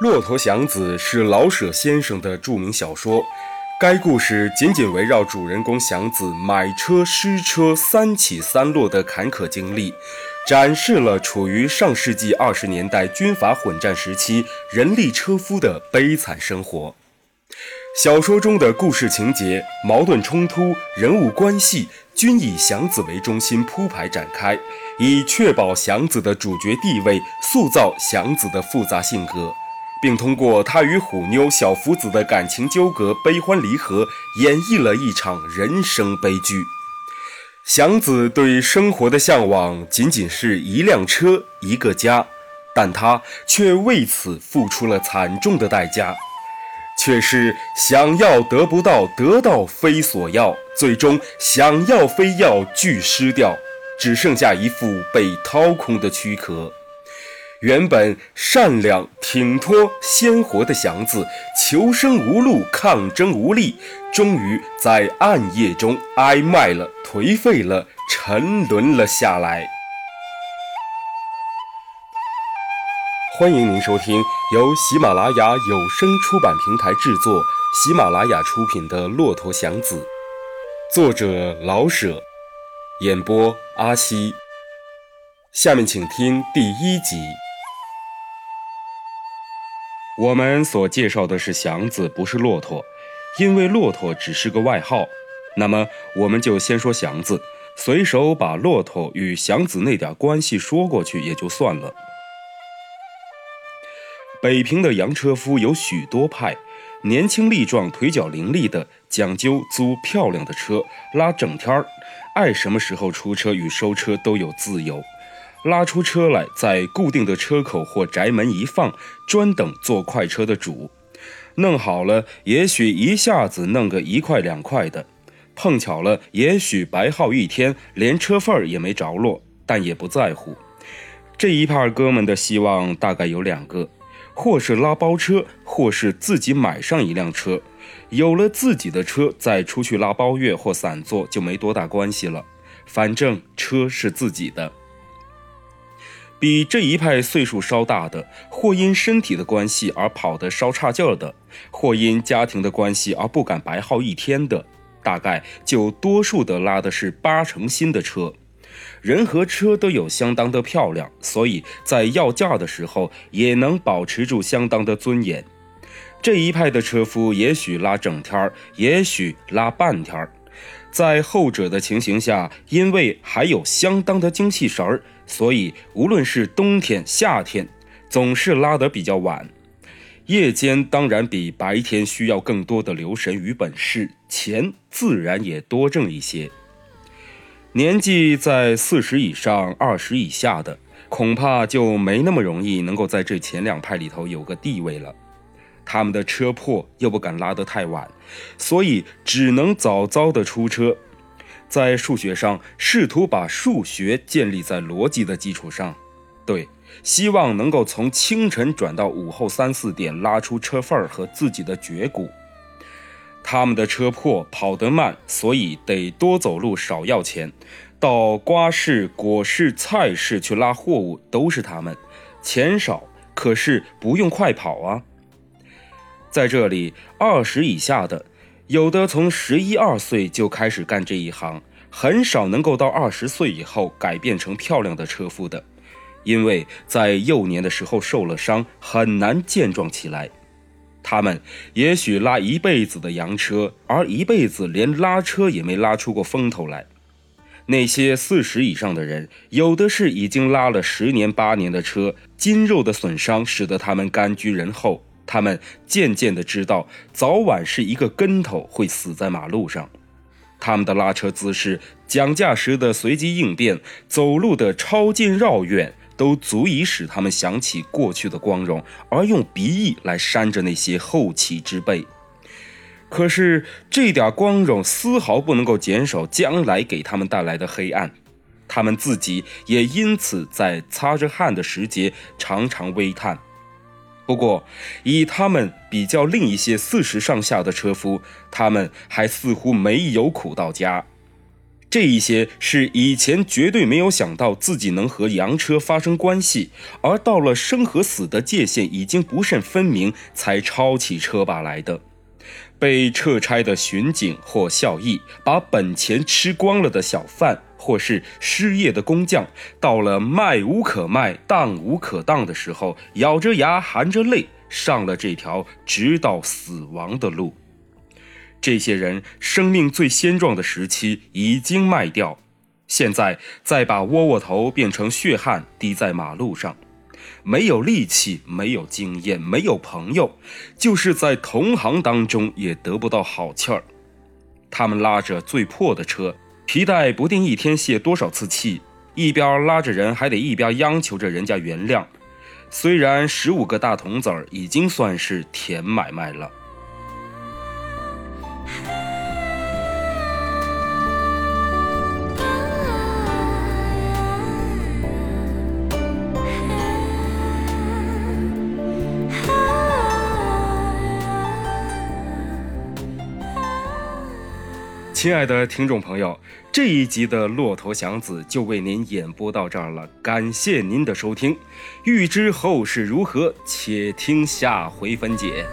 《骆驼祥子》是老舍先生的著名小说。该故事仅仅围绕主人公祥子买车失车三起三落的坎坷经历，展示了处于上世纪二十年代军阀混战时期人力车夫的悲惨生活。小说中的故事情节、矛盾冲突、人物关系均以祥子为中心铺排展开，以确保祥子的主角地位，塑造祥子的复杂性格。并通过他与虎妞小福子的感情纠葛、悲欢离合，演绎了一场人生悲剧。祥子对生活的向往仅仅是一辆车、一个家，但他却为此付出了惨重的代价，却是想要得不到，得到非所要，最终想要非要俱失掉，只剩下一副被掏空的躯壳。原本善良、挺脱、鲜活的祥子，求生无路，抗争无力，终于在暗夜中挨卖了、颓废了、沉沦了下来。欢迎您收听由喜马拉雅有声出版平台制作、喜马拉雅出品的《骆驼祥子》，作者老舍，演播阿西。下面请听第一集。我们所介绍的是祥子，不是骆驼，因为骆驼只是个外号。那么，我们就先说祥子，随手把骆驼与祥子那点关系说过去也就算了。北平的洋车夫有许多派，年轻力壮、腿脚伶俐的，讲究租漂亮的车，拉整天儿，爱什么时候出车与收车都有自由。拉出车来，在固定的车口或宅门一放，专等坐快车的主。弄好了，也许一下子弄个一块两块的，碰巧了，也许白耗一天，连车份儿也没着落，但也不在乎。这一派哥们的希望大概有两个：或是拉包车，或是自己买上一辆车。有了自己的车，再出去拉包月或散坐就没多大关系了，反正车是自己的。比这一派岁数稍大的，或因身体的关系而跑得稍差劲儿的，或因家庭的关系而不敢白耗一天的，大概就多数的拉的是八成新的车。人和车都有相当的漂亮，所以在要价的时候也能保持住相当的尊严。这一派的车夫也许拉整天儿，也许拉半天儿。在后者的情形下，因为还有相当的精气神儿，所以无论是冬天、夏天，总是拉得比较晚。夜间当然比白天需要更多的留神与本事，钱自然也多挣一些。年纪在四十以上、二十以下的，恐怕就没那么容易能够在这前两派里头有个地位了。他们的车破，又不敢拉得太晚，所以只能早早的出车。在数学上，试图把数学建立在逻辑的基础上，对，希望能够从清晨转到午后三四点拉出车份儿和自己的绝骨。他们的车破，跑得慢，所以得多走路，少要钱。到瓜市、果市、菜市去拉货物，都是他们，钱少，可是不用快跑啊。在这里，二十以下的，有的从十一二岁就开始干这一行，很少能够到二十岁以后改变成漂亮的车夫的，因为在幼年的时候受了伤，很难健壮起来。他们也许拉一辈子的洋车，而一辈子连拉车也没拉出过风头来。那些四十以上的人，有的是已经拉了十年八年的车，筋肉的损伤使得他们甘居人后。他们渐渐地知道，早晚是一个跟头会死在马路上。他们的拉车姿势、讲价时的随机应变、走路的超近绕远，都足以使他们想起过去的光荣，而用鼻翼来扇着那些后起之辈。可是这点光荣丝毫不能够减少将来给他们带来的黑暗。他们自己也因此在擦着汗的时节，常常微叹。不过，以他们比较另一些四十上下的车夫，他们还似乎没有苦到家。这一些是以前绝对没有想到自己能和洋车发生关系，而到了生和死的界限已经不甚分明，才抄起车把来的。被撤差的巡警或校役，把本钱吃光了的小贩，或是失业的工匠，到了卖无可卖、当无可当的时候，咬着牙含着泪上了这条直到死亡的路。这些人生命最鲜壮的时期已经卖掉，现在再把窝窝头变成血汗滴在马路上，没有力气，没有经验，没有朋友，就是在同行当中也得不到好气儿。他们拉着最破的车，皮带不定一天泄多少次气，一边拉着人，还得一边央求着人家原谅。虽然十五个大铜子儿已经算是甜买卖了。亲爱的听众朋友，这一集的《骆驼祥子》就为您演播到这儿了，感谢您的收听。欲知后事如何，且听下回分解。